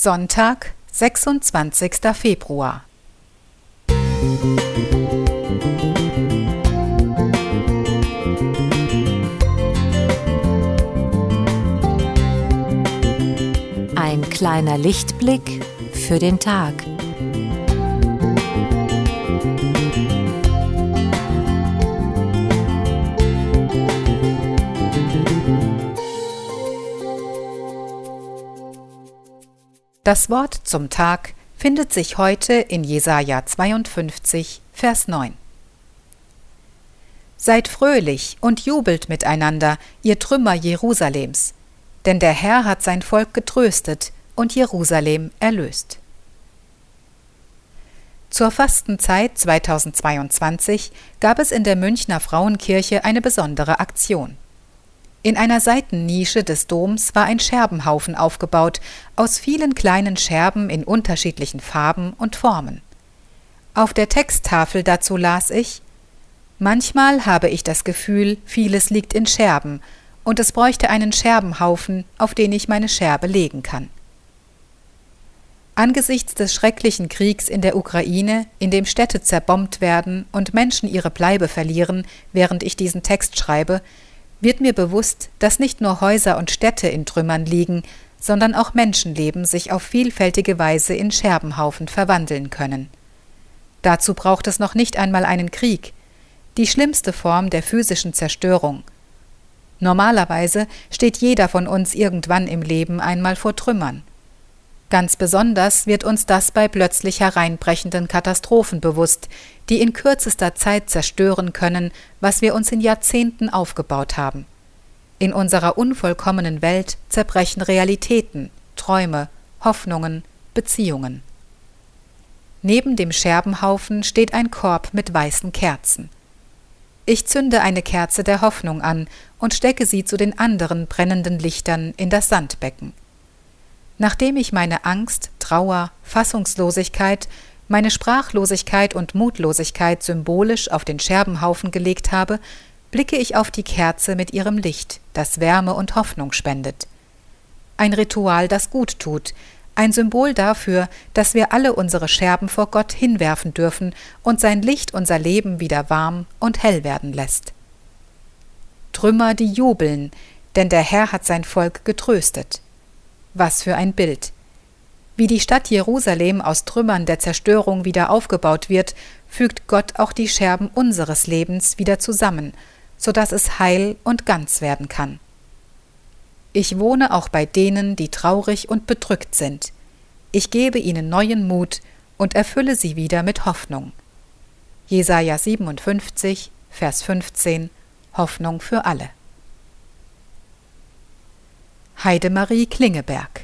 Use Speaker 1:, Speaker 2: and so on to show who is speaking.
Speaker 1: Sonntag, 26. Februar.
Speaker 2: Ein kleiner Lichtblick für den Tag.
Speaker 1: Das Wort zum Tag findet sich heute in Jesaja 52, Vers 9. Seid fröhlich und jubelt miteinander, ihr Trümmer Jerusalems, denn der Herr hat sein Volk getröstet und Jerusalem erlöst. Zur Fastenzeit 2022 gab es in der Münchner Frauenkirche eine besondere Aktion. In einer Seitennische des Doms war ein Scherbenhaufen aufgebaut, aus vielen kleinen Scherben in unterschiedlichen Farben und Formen. Auf der Texttafel dazu las ich Manchmal habe ich das Gefühl, vieles liegt in Scherben, und es bräuchte einen Scherbenhaufen, auf den ich meine Scherbe legen kann. Angesichts des schrecklichen Kriegs in der Ukraine, in dem Städte zerbombt werden und Menschen ihre Bleibe verlieren, während ich diesen Text schreibe, wird mir bewusst, dass nicht nur Häuser und Städte in Trümmern liegen, sondern auch Menschenleben sich auf vielfältige Weise in Scherbenhaufen verwandeln können. Dazu braucht es noch nicht einmal einen Krieg, die schlimmste Form der physischen Zerstörung. Normalerweise steht jeder von uns irgendwann im Leben einmal vor Trümmern. Ganz besonders wird uns das bei plötzlich hereinbrechenden Katastrophen bewusst, die in kürzester Zeit zerstören können, was wir uns in Jahrzehnten aufgebaut haben. In unserer unvollkommenen Welt zerbrechen Realitäten, Träume, Hoffnungen, Beziehungen. Neben dem Scherbenhaufen steht ein Korb mit weißen Kerzen. Ich zünde eine Kerze der Hoffnung an und stecke sie zu den anderen brennenden Lichtern in das Sandbecken. Nachdem ich meine Angst, Trauer, Fassungslosigkeit, meine Sprachlosigkeit und Mutlosigkeit symbolisch auf den Scherbenhaufen gelegt habe, blicke ich auf die Kerze mit ihrem Licht, das Wärme und Hoffnung spendet. Ein Ritual, das gut tut, ein Symbol dafür, dass wir alle unsere Scherben vor Gott hinwerfen dürfen und sein Licht unser Leben wieder warm und hell werden lässt. Trümmer, die jubeln, denn der Herr hat sein Volk getröstet. Was für ein Bild. Wie die Stadt Jerusalem aus Trümmern der Zerstörung wieder aufgebaut wird, fügt Gott auch die Scherben unseres Lebens wieder zusammen, so dass es heil und ganz werden kann. Ich wohne auch bei denen, die traurig und bedrückt sind. Ich gebe ihnen neuen Mut und erfülle sie wieder mit Hoffnung. Jesaja 57, Vers 15 Hoffnung für alle. Heidemarie Klingeberg